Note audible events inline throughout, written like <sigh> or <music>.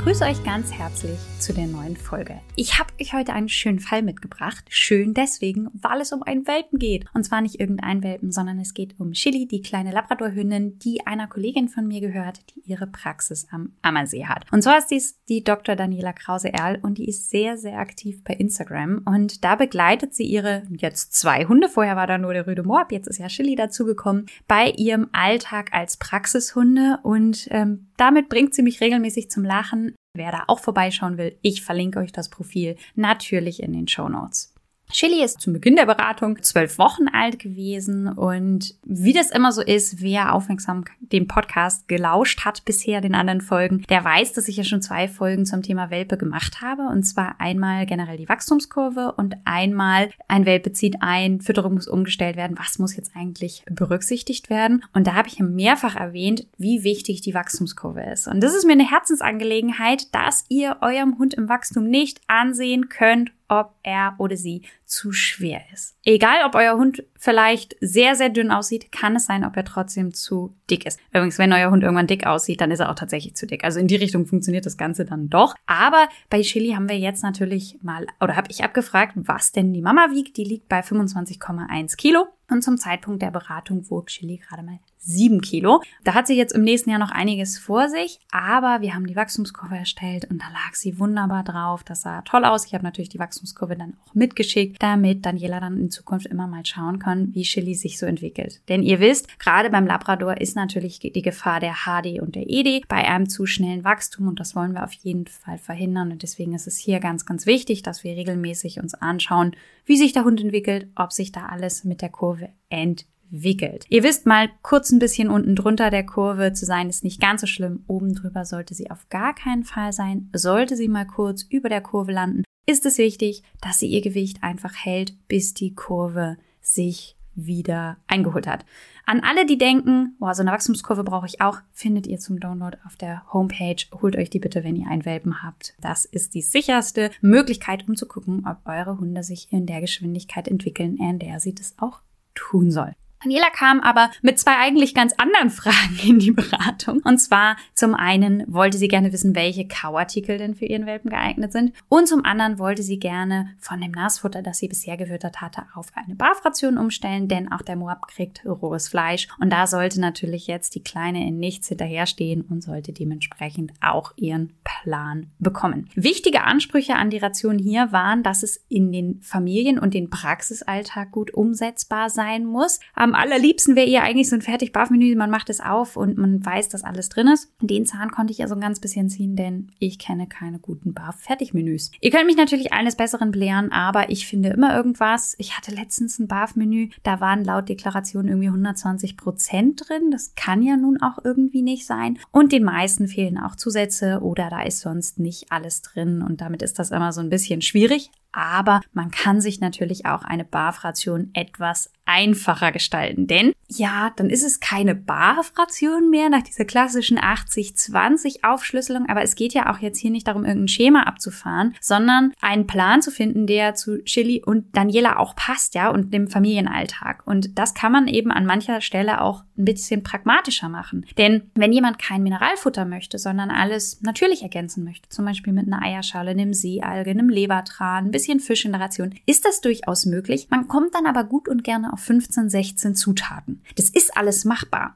begrüße euch ganz herzlich zu der neuen Folge. Ich habe euch heute einen schönen Fall mitgebracht. Schön deswegen, weil es um einen Welpen geht. Und zwar nicht irgendein Welpen, sondern es geht um Chili, die kleine Labradorhündin, die einer Kollegin von mir gehört, die ihre Praxis am Ammersee hat. Und zwar ist dies die Dr. Daniela Krause-Erl und die ist sehr, sehr aktiv bei Instagram. Und da begleitet sie ihre jetzt zwei Hunde. Vorher war da nur der Rüde Moab, jetzt ist ja Chili dazugekommen, bei ihrem Alltag als Praxishunde. Und ähm, damit bringt sie mich regelmäßig zum Lachen. Wer da auch vorbeischauen will, ich verlinke euch das Profil natürlich in den Show Notes. Chili ist zum Beginn der Beratung zwölf Wochen alt gewesen und wie das immer so ist, wer aufmerksam den Podcast gelauscht hat bisher den anderen Folgen, der weiß, dass ich ja schon zwei Folgen zum Thema Welpe gemacht habe. Und zwar einmal generell die Wachstumskurve und einmal ein Welpe zieht ein, Fütterung muss umgestellt werden, was muss jetzt eigentlich berücksichtigt werden? Und da habe ich mehrfach erwähnt, wie wichtig die Wachstumskurve ist. Und das ist mir eine Herzensangelegenheit, dass ihr eurem Hund im Wachstum nicht ansehen könnt ob er oder sie zu schwer ist. Egal, ob euer Hund vielleicht sehr, sehr dünn aussieht, kann es sein, ob er trotzdem zu dick ist. Übrigens, wenn euer Hund irgendwann dick aussieht, dann ist er auch tatsächlich zu dick. Also in die Richtung funktioniert das Ganze dann doch. Aber bei Chili haben wir jetzt natürlich mal, oder habe ich abgefragt, was denn die Mama wiegt. Die liegt bei 25,1 Kilo. Und zum Zeitpunkt der Beratung wog Chili gerade mal sieben Kilo. Da hat sie jetzt im nächsten Jahr noch einiges vor sich, aber wir haben die Wachstumskurve erstellt und da lag sie wunderbar drauf. Das sah toll aus. Ich habe natürlich die Wachstumskurve dann auch mitgeschickt, damit Daniela dann in Zukunft immer mal schauen kann, wie Chili sich so entwickelt. Denn ihr wisst, gerade beim Labrador ist natürlich die Gefahr der HD und der ED bei einem zu schnellen Wachstum und das wollen wir auf jeden Fall verhindern und deswegen ist es hier ganz, ganz wichtig, dass wir regelmäßig uns anschauen, wie sich der Hund entwickelt, ob sich da alles mit der Kurve entwickelt. Ihr wisst mal, kurz ein bisschen unten drunter der Kurve zu sein, ist nicht ganz so schlimm. Oben drüber sollte sie auf gar keinen Fall sein. Sollte sie mal kurz über der Kurve landen, ist es wichtig, dass sie ihr Gewicht einfach hält, bis die Kurve sich wieder eingeholt hat. An alle, die denken, boah, so eine Wachstumskurve brauche ich auch, findet ihr zum Download auf der Homepage. Holt euch die bitte, wenn ihr einen Welpen habt. Das ist die sicherste Möglichkeit, um zu gucken, ob eure Hunde sich in der Geschwindigkeit entwickeln, in der sie das auch tun soll. Daniela kam aber mit zwei eigentlich ganz anderen <laughs> Fragen in die Beratung. Und zwar zum einen wollte sie gerne wissen, welche Kauartikel denn für ihren Welpen geeignet sind. Und zum anderen wollte sie gerne von dem Nassfutter, das sie bisher gefüttert hatte, auf eine Barfration umstellen, denn auch der Moab kriegt rohes Fleisch. Und da sollte natürlich jetzt die Kleine in nichts hinterherstehen und sollte dementsprechend auch ihren Plan bekommen. Wichtige Ansprüche an die Ration hier waren, dass es in den Familien und den Praxisalltag gut umsetzbar sein muss. Am allerliebsten wäre ihr eigentlich so ein fertig Barf-Menü, man macht es auf und man weiß, dass alles drin ist. Den Zahn konnte ich ja so ein ganz bisschen ziehen, denn ich kenne keine guten Barf-Fertigmenüs. Ihr könnt mich natürlich eines Besseren belehren, aber ich finde immer irgendwas. Ich hatte letztens ein Barf-Menü, da waren laut Deklaration irgendwie 120 Prozent drin. Das kann ja nun auch irgendwie nicht sein. Und den meisten fehlen auch Zusätze oder da ist sonst nicht alles drin und damit ist das immer so ein bisschen schwierig aber man kann sich natürlich auch eine Barfration etwas einfacher gestalten. Denn ja, dann ist es keine Barfration mehr nach dieser klassischen 80-20 Aufschlüsselung, aber es geht ja auch jetzt hier nicht darum, irgendein Schema abzufahren, sondern einen Plan zu finden, der zu Chili und Daniela auch passt, ja, und dem Familienalltag. Und das kann man eben an mancher Stelle auch ein bisschen pragmatischer machen. Denn wenn jemand kein Mineralfutter möchte, sondern alles natürlich ergänzen möchte, zum Beispiel mit einer Eierschale, einem Seealge, einem Lebertran, ein bisschen Fisch in der Ration, ist das durchaus möglich. Man kommt dann aber gut und gerne auf 15, 16 Zutaten. Das ist alles machbar.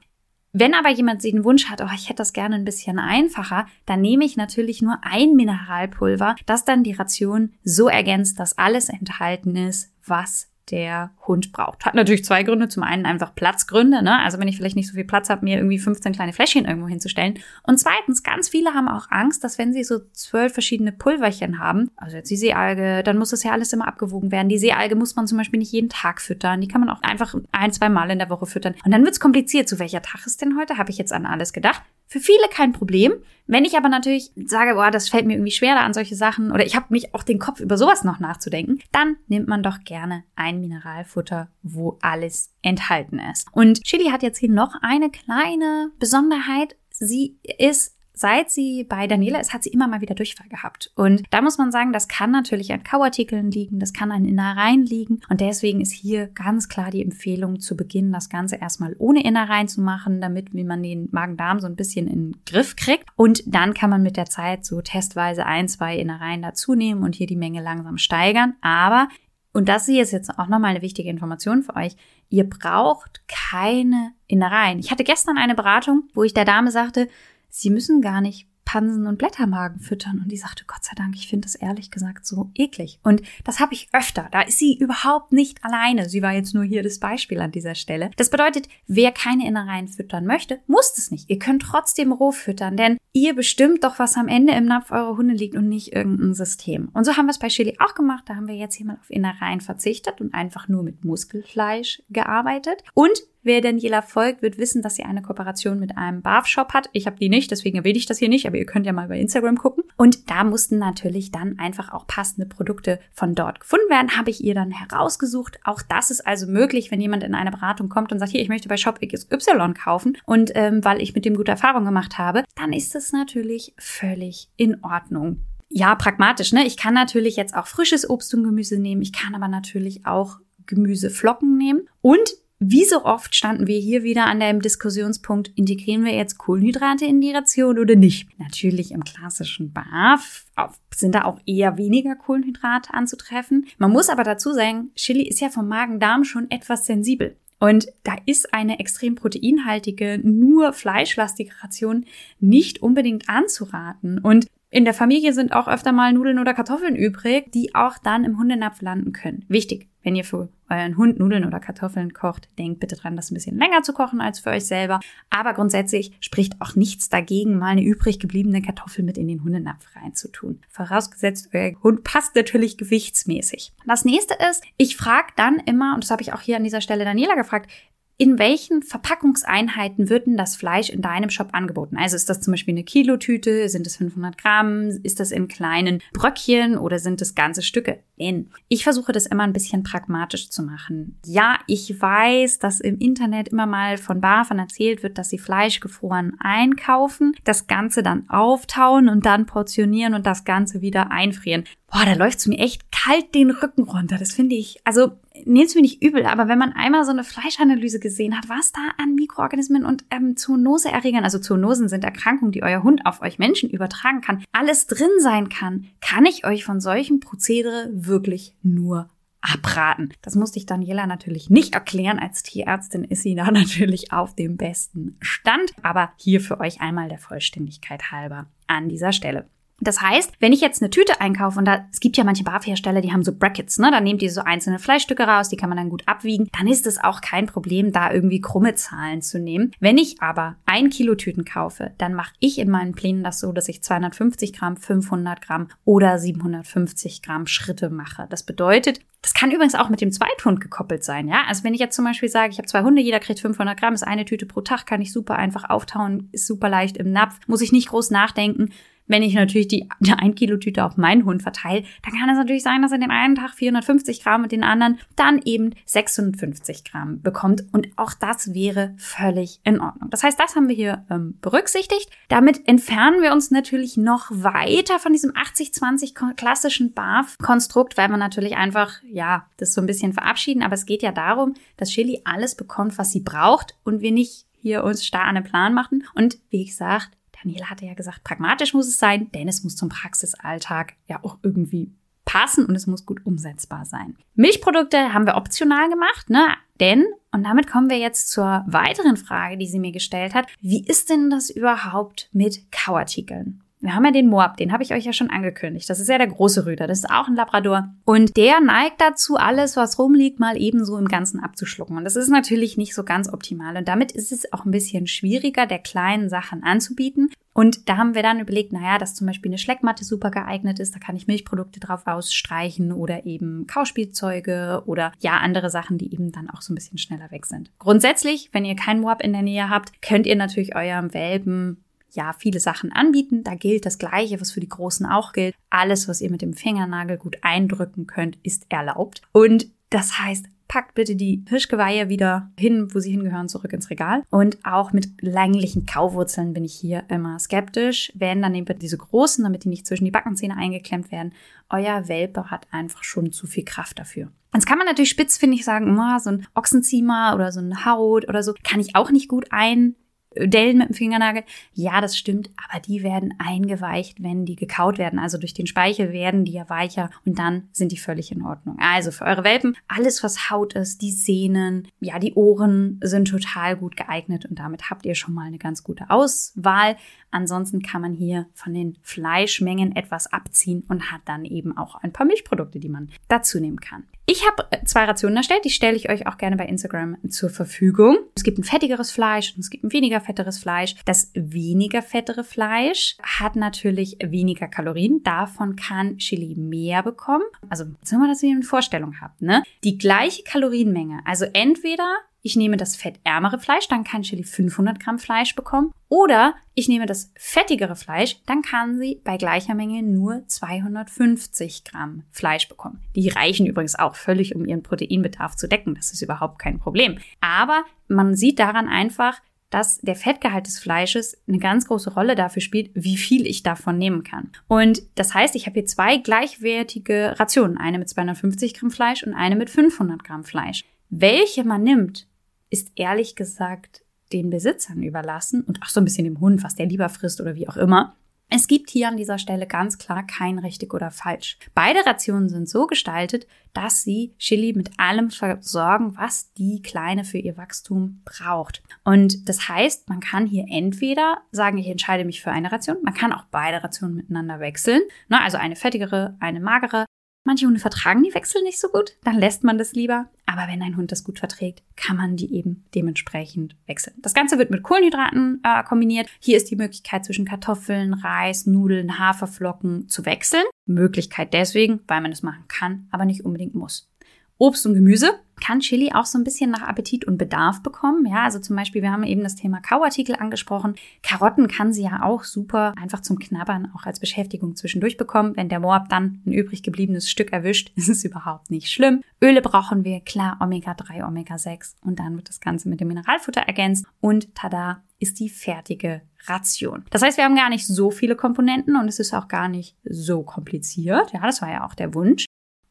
Wenn aber jemand den Wunsch hat, oh, ich hätte das gerne ein bisschen einfacher, dann nehme ich natürlich nur ein Mineralpulver, das dann die Ration so ergänzt, dass alles enthalten ist, was der Hund braucht. Hat natürlich zwei Gründe. Zum einen einfach Platzgründe, ne? Also wenn ich vielleicht nicht so viel Platz habe, mir irgendwie 15 kleine Fläschchen irgendwo hinzustellen. Und zweitens, ganz viele haben auch Angst, dass wenn sie so zwölf verschiedene Pulverchen haben, also jetzt die Seealge, dann muss das ja alles immer abgewogen werden. Die Seealge muss man zum Beispiel nicht jeden Tag füttern. Die kann man auch einfach ein, zwei Mal in der Woche füttern. Und dann wird's kompliziert. Zu welcher Tag ist denn heute? Habe ich jetzt an alles gedacht? Für viele kein Problem. Wenn ich aber natürlich sage, boah, das fällt mir irgendwie schwer an solche Sachen oder ich habe mich auch den Kopf über sowas noch nachzudenken, dann nimmt man doch gerne ein Mineralfutter, wo alles enthalten ist. Und Chili hat jetzt hier noch eine kleine Besonderheit. Sie ist seit sie bei Daniela ist, hat sie immer mal wieder Durchfall gehabt. Und da muss man sagen, das kann natürlich an Kauartikeln liegen, das kann an Innereien liegen. Und deswegen ist hier ganz klar die Empfehlung zu Beginn, das Ganze erstmal ohne Innereien zu machen, damit man den Magen-Darm so ein bisschen in den Griff kriegt. Und dann kann man mit der Zeit so testweise ein, zwei Innereien dazu nehmen und hier die Menge langsam steigern. Aber und das hier ist jetzt auch nochmal eine wichtige Information für euch. Ihr braucht keine Innereien. Ich hatte gestern eine Beratung, wo ich der Dame sagte, Sie müssen gar nicht Pansen und Blättermagen füttern. Und die sagte, Gott sei Dank, ich finde das ehrlich gesagt so eklig. Und das habe ich öfter. Da ist sie überhaupt nicht alleine. Sie war jetzt nur hier das Beispiel an dieser Stelle. Das bedeutet, wer keine Innereien füttern möchte, muss es nicht. Ihr könnt trotzdem roh füttern, denn ihr bestimmt doch, was am Ende im Napf eurer Hunde liegt und nicht irgendein System. Und so haben wir es bei Chili auch gemacht. Da haben wir jetzt hier mal auf Innereien verzichtet und einfach nur mit Muskelfleisch gearbeitet. Und Wer Daniela folgt, wird wissen, dass sie eine Kooperation mit einem Barf-Shop hat. Ich habe die nicht, deswegen erwähne ich das hier nicht, aber ihr könnt ja mal bei Instagram gucken. Und da mussten natürlich dann einfach auch passende Produkte von dort gefunden werden, habe ich ihr dann herausgesucht. Auch das ist also möglich, wenn jemand in eine Beratung kommt und sagt, hier, ich möchte bei Shop XY kaufen und ähm, weil ich mit dem gute Erfahrungen gemacht habe, dann ist es natürlich völlig in Ordnung ja, pragmatisch, ne? Ich kann natürlich jetzt auch frisches Obst und Gemüse nehmen. Ich kann aber natürlich auch Gemüseflocken nehmen. Und wie so oft standen wir hier wieder an dem Diskussionspunkt, integrieren wir jetzt Kohlenhydrate in die Ration oder nicht? Natürlich im klassischen BAF sind da auch eher weniger Kohlenhydrate anzutreffen. Man muss aber dazu sagen, Chili ist ja vom Magen-Darm schon etwas sensibel. Und da ist eine extrem proteinhaltige, nur fleischlastige Ration nicht unbedingt anzuraten. Und in der Familie sind auch öfter mal Nudeln oder Kartoffeln übrig, die auch dann im Hundenapf landen können. Wichtig, wenn ihr für euren Hund Nudeln oder Kartoffeln kocht, denkt bitte dran, das ein bisschen länger zu kochen als für euch selber. Aber grundsätzlich spricht auch nichts dagegen, mal eine übrig gebliebene Kartoffel mit in den Hundenapf reinzutun. Vorausgesetzt, euer Hund passt natürlich gewichtsmäßig. Das nächste ist, ich frage dann immer, und das habe ich auch hier an dieser Stelle Daniela gefragt, in welchen Verpackungseinheiten wird denn das Fleisch in deinem Shop angeboten? Also ist das zum Beispiel eine Kilotüte? Sind es 500 Gramm? Ist das in kleinen Bröckchen oder sind es ganze Stücke? In. Ich versuche das immer ein bisschen pragmatisch zu machen. Ja, ich weiß, dass im Internet immer mal von Barfern erzählt wird, dass sie Fleisch gefroren einkaufen, das Ganze dann auftauen und dann portionieren und das Ganze wieder einfrieren boah, da läuft's mir echt kalt den Rücken runter. Das finde ich, also nehmt's mir nicht übel, aber wenn man einmal so eine Fleischanalyse gesehen hat, was da an Mikroorganismen und ähm, Zoonoseerregern, also Zoonosen sind Erkrankungen, die euer Hund auf euch Menschen übertragen kann, alles drin sein kann, kann ich euch von solchen Prozedere wirklich nur abraten. Das musste ich Daniela natürlich nicht erklären. Als Tierärztin ist sie da <laughs> natürlich auf dem besten Stand. Aber hier für euch einmal der Vollständigkeit halber an dieser Stelle. Das heißt, wenn ich jetzt eine Tüte einkaufe und da, es gibt ja manche Barfhersteller, die haben so Brackets, ne? Da nehmt ihr so einzelne Fleischstücke raus, die kann man dann gut abwiegen. Dann ist es auch kein Problem, da irgendwie krumme Zahlen zu nehmen. Wenn ich aber ein Kilo Tüten kaufe, dann mache ich in meinen Plänen das so, dass ich 250 Gramm, 500 Gramm oder 750 Gramm Schritte mache. Das bedeutet, das kann übrigens auch mit dem Zweithund gekoppelt sein, ja. Also wenn ich jetzt zum Beispiel sage, ich habe zwei Hunde, jeder kriegt 500 Gramm, ist eine Tüte pro Tag, kann ich super einfach auftauen, ist super leicht im Napf, muss ich nicht groß nachdenken wenn ich natürlich die, die 1 Kilo Tüte auf meinen Hund verteile, dann kann es natürlich sein, dass er den einen Tag 450 Gramm und den anderen dann eben 650 Gramm bekommt. Und auch das wäre völlig in Ordnung. Das heißt, das haben wir hier ähm, berücksichtigt. Damit entfernen wir uns natürlich noch weiter von diesem 80-20 klassischen BAF-Konstrukt, weil wir natürlich einfach, ja, das so ein bisschen verabschieden. Aber es geht ja darum, dass Chili alles bekommt, was sie braucht und wir nicht hier uns starr an den Plan machen. Und wie gesagt, Daniela hatte ja gesagt, pragmatisch muss es sein, denn es muss zum Praxisalltag ja auch irgendwie passen und es muss gut umsetzbar sein. Milchprodukte haben wir optional gemacht, ne? Denn, und damit kommen wir jetzt zur weiteren Frage, die sie mir gestellt hat, wie ist denn das überhaupt mit Kauartikeln? Wir haben ja den Moab, den habe ich euch ja schon angekündigt. Das ist ja der große Rüder, das ist auch ein Labrador. Und der neigt dazu, alles, was rumliegt, mal ebenso im Ganzen abzuschlucken. Und das ist natürlich nicht so ganz optimal. Und damit ist es auch ein bisschen schwieriger, der kleinen Sachen anzubieten. Und da haben wir dann überlegt, naja, dass zum Beispiel eine Schleckmatte super geeignet ist, da kann ich Milchprodukte drauf ausstreichen oder eben Kauspielzeuge oder ja, andere Sachen, die eben dann auch so ein bisschen schneller weg sind. Grundsätzlich, wenn ihr keinen Moab in der Nähe habt, könnt ihr natürlich eurem Welpen ja viele Sachen anbieten. Da gilt das Gleiche, was für die Großen auch gilt. Alles, was ihr mit dem Fingernagel gut eindrücken könnt, ist erlaubt. Und das heißt, packt bitte die Hirschgeweihe wieder hin, wo sie hingehören, zurück ins Regal. Und auch mit länglichen Kauwurzeln bin ich hier immer skeptisch. Wenn, dann nehmt ihr diese großen, damit die nicht zwischen die Backenzähne eingeklemmt werden. Euer Welpe hat einfach schon zu viel Kraft dafür. Jetzt kann man natürlich spitz, finde ich, sagen, so ein Ochsenziemer oder so eine Haut oder so kann ich auch nicht gut ein Dellen mit dem Fingernagel. Ja, das stimmt, aber die werden eingeweicht, wenn die gekaut werden. Also durch den Speichel werden die ja weicher und dann sind die völlig in Ordnung. Also für eure Welpen, alles was Haut ist, die Sehnen, ja, die Ohren sind total gut geeignet und damit habt ihr schon mal eine ganz gute Auswahl. Ansonsten kann man hier von den Fleischmengen etwas abziehen und hat dann eben auch ein paar Milchprodukte, die man dazu nehmen kann. Ich habe zwei Rationen erstellt, die stelle ich euch auch gerne bei Instagram zur Verfügung. Es gibt ein fettigeres Fleisch und es gibt ein weniger fetteres Fleisch. Das weniger fettere Fleisch hat natürlich weniger Kalorien. Davon kann Chili mehr bekommen. Also, jetzt mal, dass ihr eine Vorstellung habt. Ne? Die gleiche Kalorienmenge. Also entweder ich nehme das fettärmere Fleisch, dann kann Chili 500 Gramm Fleisch bekommen. Oder ich nehme das fettigere Fleisch, dann kann sie bei gleicher Menge nur 250 Gramm Fleisch bekommen. Die reichen übrigens auch völlig, um ihren Proteinbedarf zu decken. Das ist überhaupt kein Problem. Aber man sieht daran einfach, dass der Fettgehalt des Fleisches eine ganz große Rolle dafür spielt, wie viel ich davon nehmen kann. Und das heißt, ich habe hier zwei gleichwertige Rationen, eine mit 250 Gramm Fleisch und eine mit 500 Gramm Fleisch. Welche man nimmt, ist ehrlich gesagt den Besitzern überlassen und auch so ein bisschen dem Hund, was der lieber frisst oder wie auch immer. Es gibt hier an dieser Stelle ganz klar kein richtig oder falsch. Beide Rationen sind so gestaltet, dass sie Chili mit allem versorgen, was die Kleine für ihr Wachstum braucht. Und das heißt, man kann hier entweder sagen, ich entscheide mich für eine Ration, man kann auch beide Rationen miteinander wechseln, ne, also eine fettigere, eine magere, Manche Hunde vertragen die Wechsel nicht so gut, dann lässt man das lieber. Aber wenn ein Hund das gut verträgt, kann man die eben dementsprechend wechseln. Das Ganze wird mit Kohlenhydraten äh, kombiniert. Hier ist die Möglichkeit zwischen Kartoffeln, Reis, Nudeln, Haferflocken zu wechseln. Möglichkeit deswegen, weil man es machen kann, aber nicht unbedingt muss. Obst und Gemüse kann Chili auch so ein bisschen nach Appetit und Bedarf bekommen. Ja, also zum Beispiel, wir haben eben das Thema Kauartikel angesprochen. Karotten kann sie ja auch super einfach zum Knabbern auch als Beschäftigung zwischendurch bekommen. Wenn der Moab dann ein übrig gebliebenes Stück erwischt, <laughs> ist es überhaupt nicht schlimm. Öle brauchen wir, klar, Omega-3, Omega-6 und dann wird das Ganze mit dem Mineralfutter ergänzt und tada, ist die fertige Ration. Das heißt, wir haben gar nicht so viele Komponenten und es ist auch gar nicht so kompliziert. Ja, das war ja auch der Wunsch.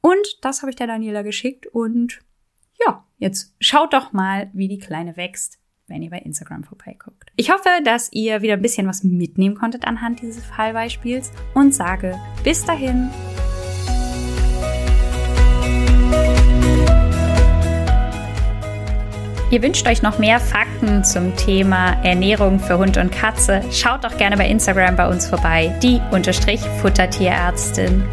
Und das habe ich der Daniela geschickt und ja, jetzt schaut doch mal, wie die Kleine wächst, wenn ihr bei Instagram vorbeiguckt. Ich hoffe, dass ihr wieder ein bisschen was mitnehmen konntet anhand dieses Fallbeispiels und sage bis dahin. Ihr wünscht euch noch mehr Fakten zum Thema Ernährung für Hund und Katze? Schaut doch gerne bei Instagram bei uns vorbei, die Unterstrich Futtertierärztin.